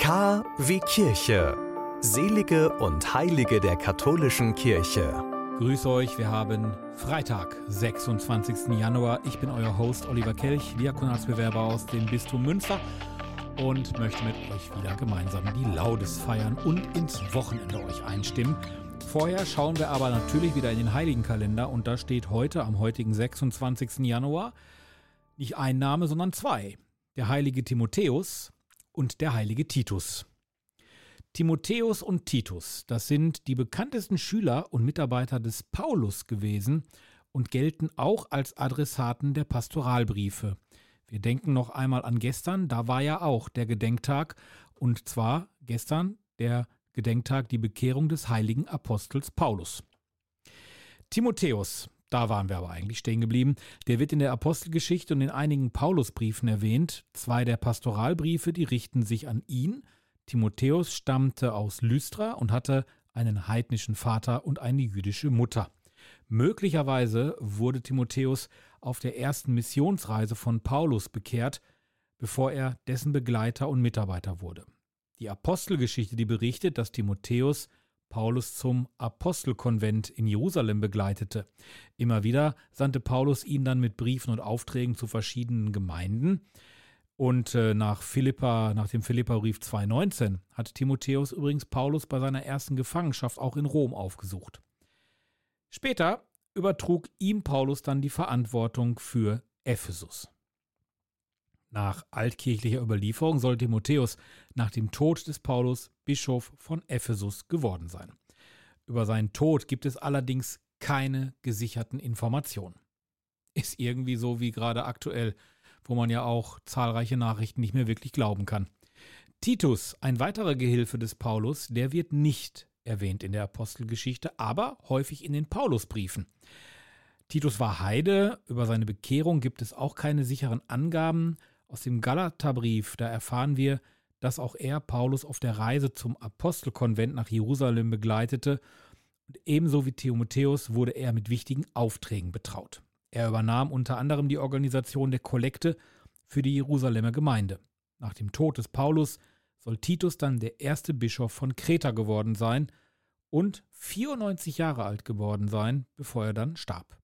K wie Kirche. Selige und Heilige der katholischen Kirche. Grüß euch, wir haben Freitag, 26. Januar. Ich bin euer Host Oliver Kelch, Diakonatsbewerber aus dem Bistum Münster und möchte mit euch wieder gemeinsam die Laudes feiern und ins Wochenende euch einstimmen. Vorher schauen wir aber natürlich wieder in den Heiligenkalender und da steht heute, am heutigen 26. Januar, nicht ein Name, sondern zwei. Der heilige Timotheus und der heilige Titus. Timotheus und Titus, das sind die bekanntesten Schüler und Mitarbeiter des Paulus gewesen und gelten auch als Adressaten der Pastoralbriefe. Wir denken noch einmal an gestern, da war ja auch der Gedenktag und zwar gestern der Gedenktag die Bekehrung des heiligen Apostels Paulus. Timotheus, da waren wir aber eigentlich stehen geblieben. Der wird in der Apostelgeschichte und in einigen Paulusbriefen erwähnt. Zwei der Pastoralbriefe, die richten sich an ihn. Timotheus stammte aus Lystra und hatte einen heidnischen Vater und eine jüdische Mutter. Möglicherweise wurde Timotheus auf der ersten Missionsreise von Paulus bekehrt, bevor er dessen Begleiter und Mitarbeiter wurde. Die Apostelgeschichte, die berichtet, dass Timotheus Paulus zum Apostelkonvent in Jerusalem begleitete. Immer wieder sandte Paulus ihn dann mit Briefen und Aufträgen zu verschiedenen Gemeinden. Und äh, nach Philippa, nach dem Philippa-Brief 2,19 hat Timotheus übrigens Paulus bei seiner ersten Gefangenschaft auch in Rom aufgesucht. Später übertrug ihm Paulus dann die Verantwortung für Ephesus. Nach altkirchlicher Überlieferung soll Timotheus nach dem Tod des Paulus Bischof von Ephesus geworden sein. Über seinen Tod gibt es allerdings keine gesicherten Informationen. Ist irgendwie so wie gerade aktuell, wo man ja auch zahlreiche Nachrichten nicht mehr wirklich glauben kann. Titus, ein weiterer Gehilfe des Paulus, der wird nicht erwähnt in der Apostelgeschichte, aber häufig in den Paulusbriefen. Titus war Heide, über seine Bekehrung gibt es auch keine sicheren Angaben, aus dem Galaterbrief, da erfahren wir, dass auch er Paulus auf der Reise zum Apostelkonvent nach Jerusalem begleitete und ebenso wie Timotheus wurde er mit wichtigen Aufträgen betraut. Er übernahm unter anderem die Organisation der Kollekte für die Jerusalemer Gemeinde. Nach dem Tod des Paulus soll Titus dann der erste Bischof von Kreta geworden sein und 94 Jahre alt geworden sein, bevor er dann starb.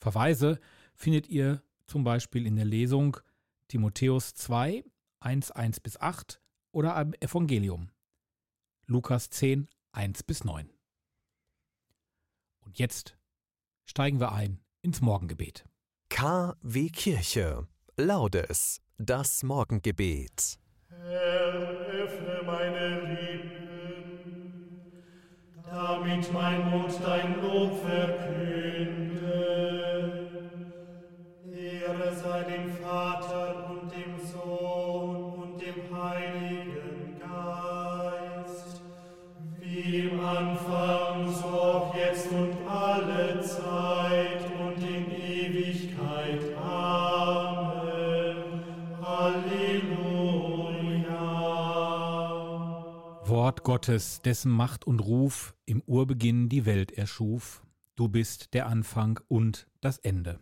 Verweise findet ihr zum Beispiel in der Lesung Timotheus 2, 1, 1 bis 8 oder am Evangelium Lukas 10, 1 bis 9. Und jetzt steigen wir ein ins Morgengebet. KW Kirche. Laudes. Das Morgengebet. Herr, öffne meine Lippen, damit mein Mund dein Lob verkünde. Sei dem Vater und dem Sohn und dem Heiligen Geist, wie im Anfang, so auch jetzt und alle Zeit und in Ewigkeit. Amen. Halleluja. Wort Gottes, dessen Macht und Ruf im Urbeginn die Welt erschuf. Du bist der Anfang und das Ende.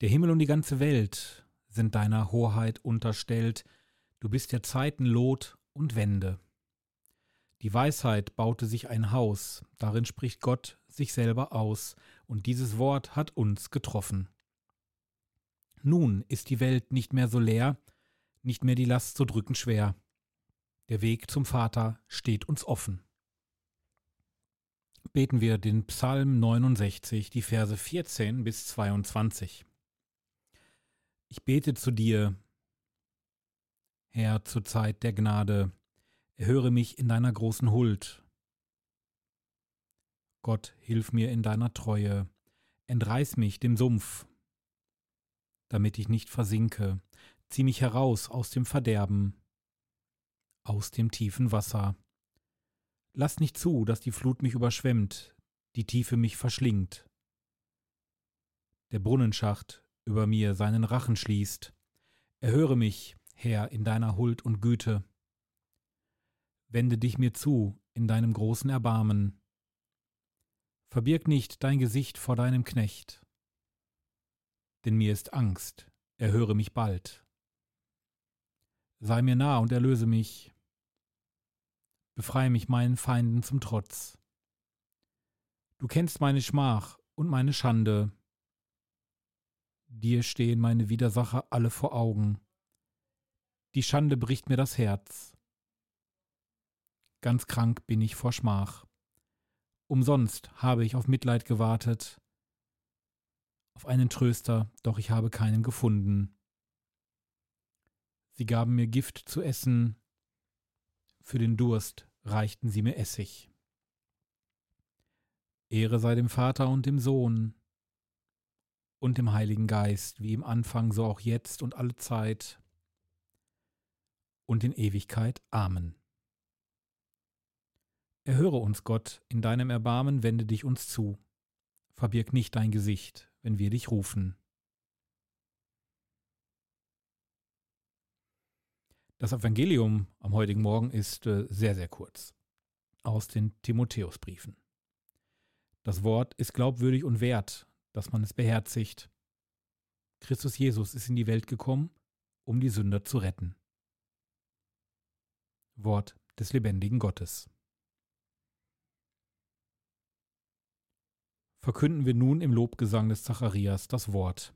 Der Himmel und die ganze Welt sind deiner Hoheit unterstellt, du bist der Zeiten Lot und Wende. Die Weisheit baute sich ein Haus, darin spricht Gott sich selber aus, und dieses Wort hat uns getroffen. Nun ist die Welt nicht mehr so leer, nicht mehr die Last so drückend schwer. Der Weg zum Vater steht uns offen. Beten wir den Psalm 69, die Verse 14 bis 22. Ich bete zu dir, Herr, zur Zeit der Gnade, erhöre mich in deiner großen Huld. Gott, hilf mir in deiner Treue, entreiß mich dem Sumpf, damit ich nicht versinke, zieh mich heraus aus dem Verderben, aus dem tiefen Wasser. Lass nicht zu, dass die Flut mich überschwemmt, die Tiefe mich verschlingt. Der Brunnenschacht über mir seinen Rachen schließt. Erhöre mich, Herr, in deiner Huld und Güte. Wende dich mir zu in deinem großen Erbarmen. Verbirg nicht dein Gesicht vor deinem Knecht. Denn mir ist Angst, erhöre mich bald. sei mir nah und erlöse mich. Befreie mich meinen Feinden zum Trotz. Du kennst meine Schmach und meine Schande. Dir stehen meine Widersacher alle vor Augen. Die Schande bricht mir das Herz. Ganz krank bin ich vor Schmach. Umsonst habe ich auf Mitleid gewartet, auf einen Tröster, doch ich habe keinen gefunden. Sie gaben mir Gift zu essen, für den Durst reichten sie mir Essig. Ehre sei dem Vater und dem Sohn und dem Heiligen Geist, wie im Anfang, so auch jetzt und alle Zeit und in Ewigkeit. Amen. Erhöre uns, Gott, in deinem Erbarmen wende dich uns zu. Verbirg nicht dein Gesicht, wenn wir dich rufen. Das Evangelium am heutigen Morgen ist äh, sehr, sehr kurz. Aus den Timotheusbriefen. Das Wort ist glaubwürdig und wert, dass man es beherzigt. Christus Jesus ist in die Welt gekommen, um die Sünder zu retten. Wort des lebendigen Gottes. Verkünden wir nun im Lobgesang des Zacharias das Wort,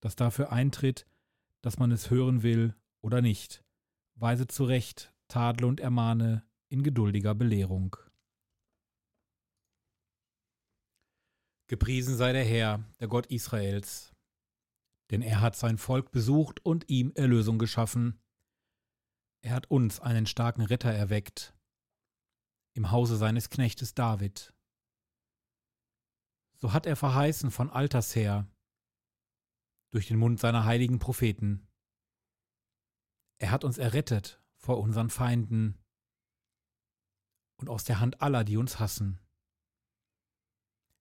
das dafür eintritt, dass man es hören will oder nicht, weise zurecht, tadle und ermahne in geduldiger Belehrung. Gepriesen sei der Herr, der Gott Israels, denn er hat sein Volk besucht und ihm Erlösung geschaffen. Er hat uns einen starken Retter erweckt, im Hause seines Knechtes David. So hat er verheißen von alters her, durch den Mund seiner heiligen Propheten. Er hat uns errettet vor unseren Feinden und aus der Hand aller, die uns hassen.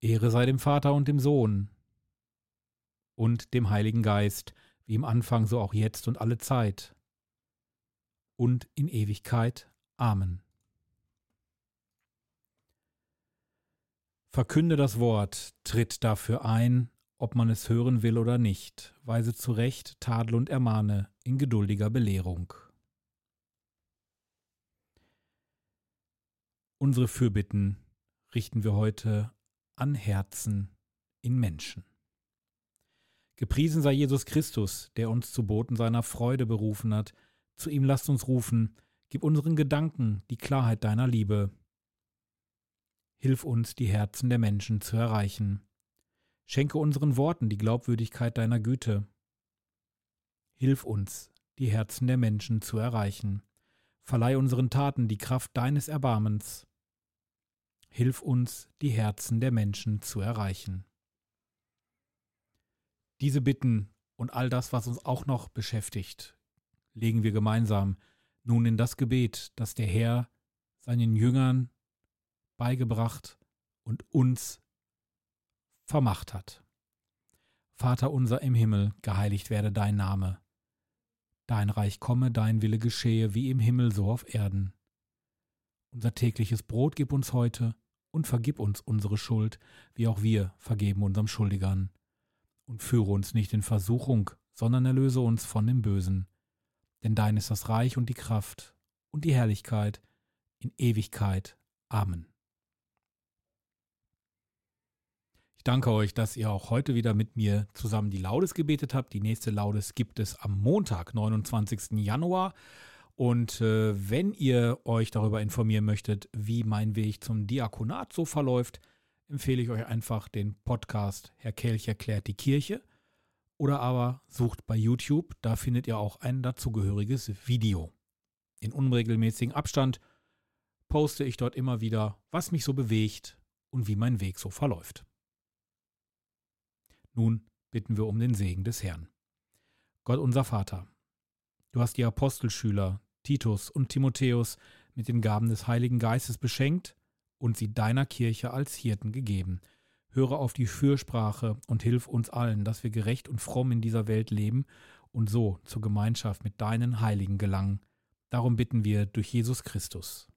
Ehre sei dem Vater und dem Sohn und dem Heiligen Geist, wie im Anfang so auch jetzt und alle Zeit und in Ewigkeit. Amen. Verkünde das Wort, tritt dafür ein, ob man es hören will oder nicht, weise zurecht, tadel und ermahne in geduldiger Belehrung. Unsere Fürbitten richten wir heute an Herzen in Menschen. Gepriesen sei Jesus Christus, der uns zu Boten seiner Freude berufen hat. Zu ihm lasst uns rufen, gib unseren Gedanken die Klarheit deiner Liebe. Hilf uns, die Herzen der Menschen zu erreichen. Schenke unseren Worten die Glaubwürdigkeit deiner Güte. Hilf uns, die Herzen der Menschen zu erreichen. Verleih unseren Taten die Kraft deines Erbarmens. Hilf uns, die Herzen der Menschen zu erreichen. Diese Bitten und all das, was uns auch noch beschäftigt, legen wir gemeinsam nun in das Gebet, das der Herr seinen Jüngern beigebracht und uns vermacht hat. Vater unser im Himmel, geheiligt werde dein Name. Dein Reich komme, dein Wille geschehe, wie im Himmel so auf Erden. Unser tägliches Brot gib uns heute und vergib uns unsere Schuld, wie auch wir vergeben unserem Schuldigern. Und führe uns nicht in Versuchung, sondern erlöse uns von dem Bösen. Denn dein ist das Reich und die Kraft und die Herrlichkeit in Ewigkeit. Amen. Ich danke euch, dass ihr auch heute wieder mit mir zusammen die Laudes gebetet habt. Die nächste Laudes gibt es am Montag, 29. Januar. Und äh, wenn ihr euch darüber informieren möchtet, wie mein Weg zum Diakonat so verläuft, empfehle ich euch einfach den Podcast Herr Kelch erklärt die Kirche. Oder aber sucht bei YouTube, da findet ihr auch ein dazugehöriges Video. In unregelmäßigem Abstand poste ich dort immer wieder, was mich so bewegt und wie mein Weg so verläuft. Nun bitten wir um den Segen des Herrn. Gott unser Vater, du hast die Apostelschüler Titus und Timotheus mit den Gaben des Heiligen Geistes beschenkt und sie deiner Kirche als Hirten gegeben – Höre auf die Fürsprache und hilf uns allen, dass wir gerecht und fromm in dieser Welt leben und so zur Gemeinschaft mit deinen Heiligen gelangen. Darum bitten wir durch Jesus Christus.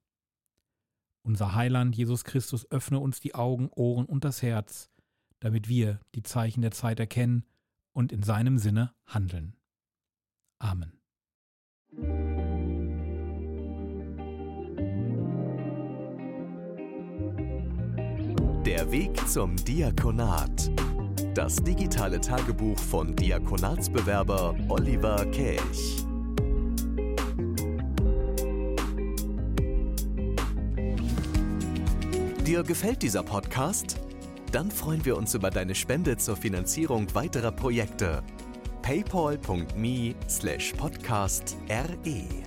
Unser Heiland Jesus Christus öffne uns die Augen, Ohren und das Herz, damit wir die Zeichen der Zeit erkennen und in seinem Sinne handeln. Amen. Der Weg zum Diakonat. Das digitale Tagebuch von Diakonatsbewerber Oliver Kelch. Dir gefällt dieser Podcast? Dann freuen wir uns über deine Spende zur Finanzierung weiterer Projekte. paypal.me/podcast/re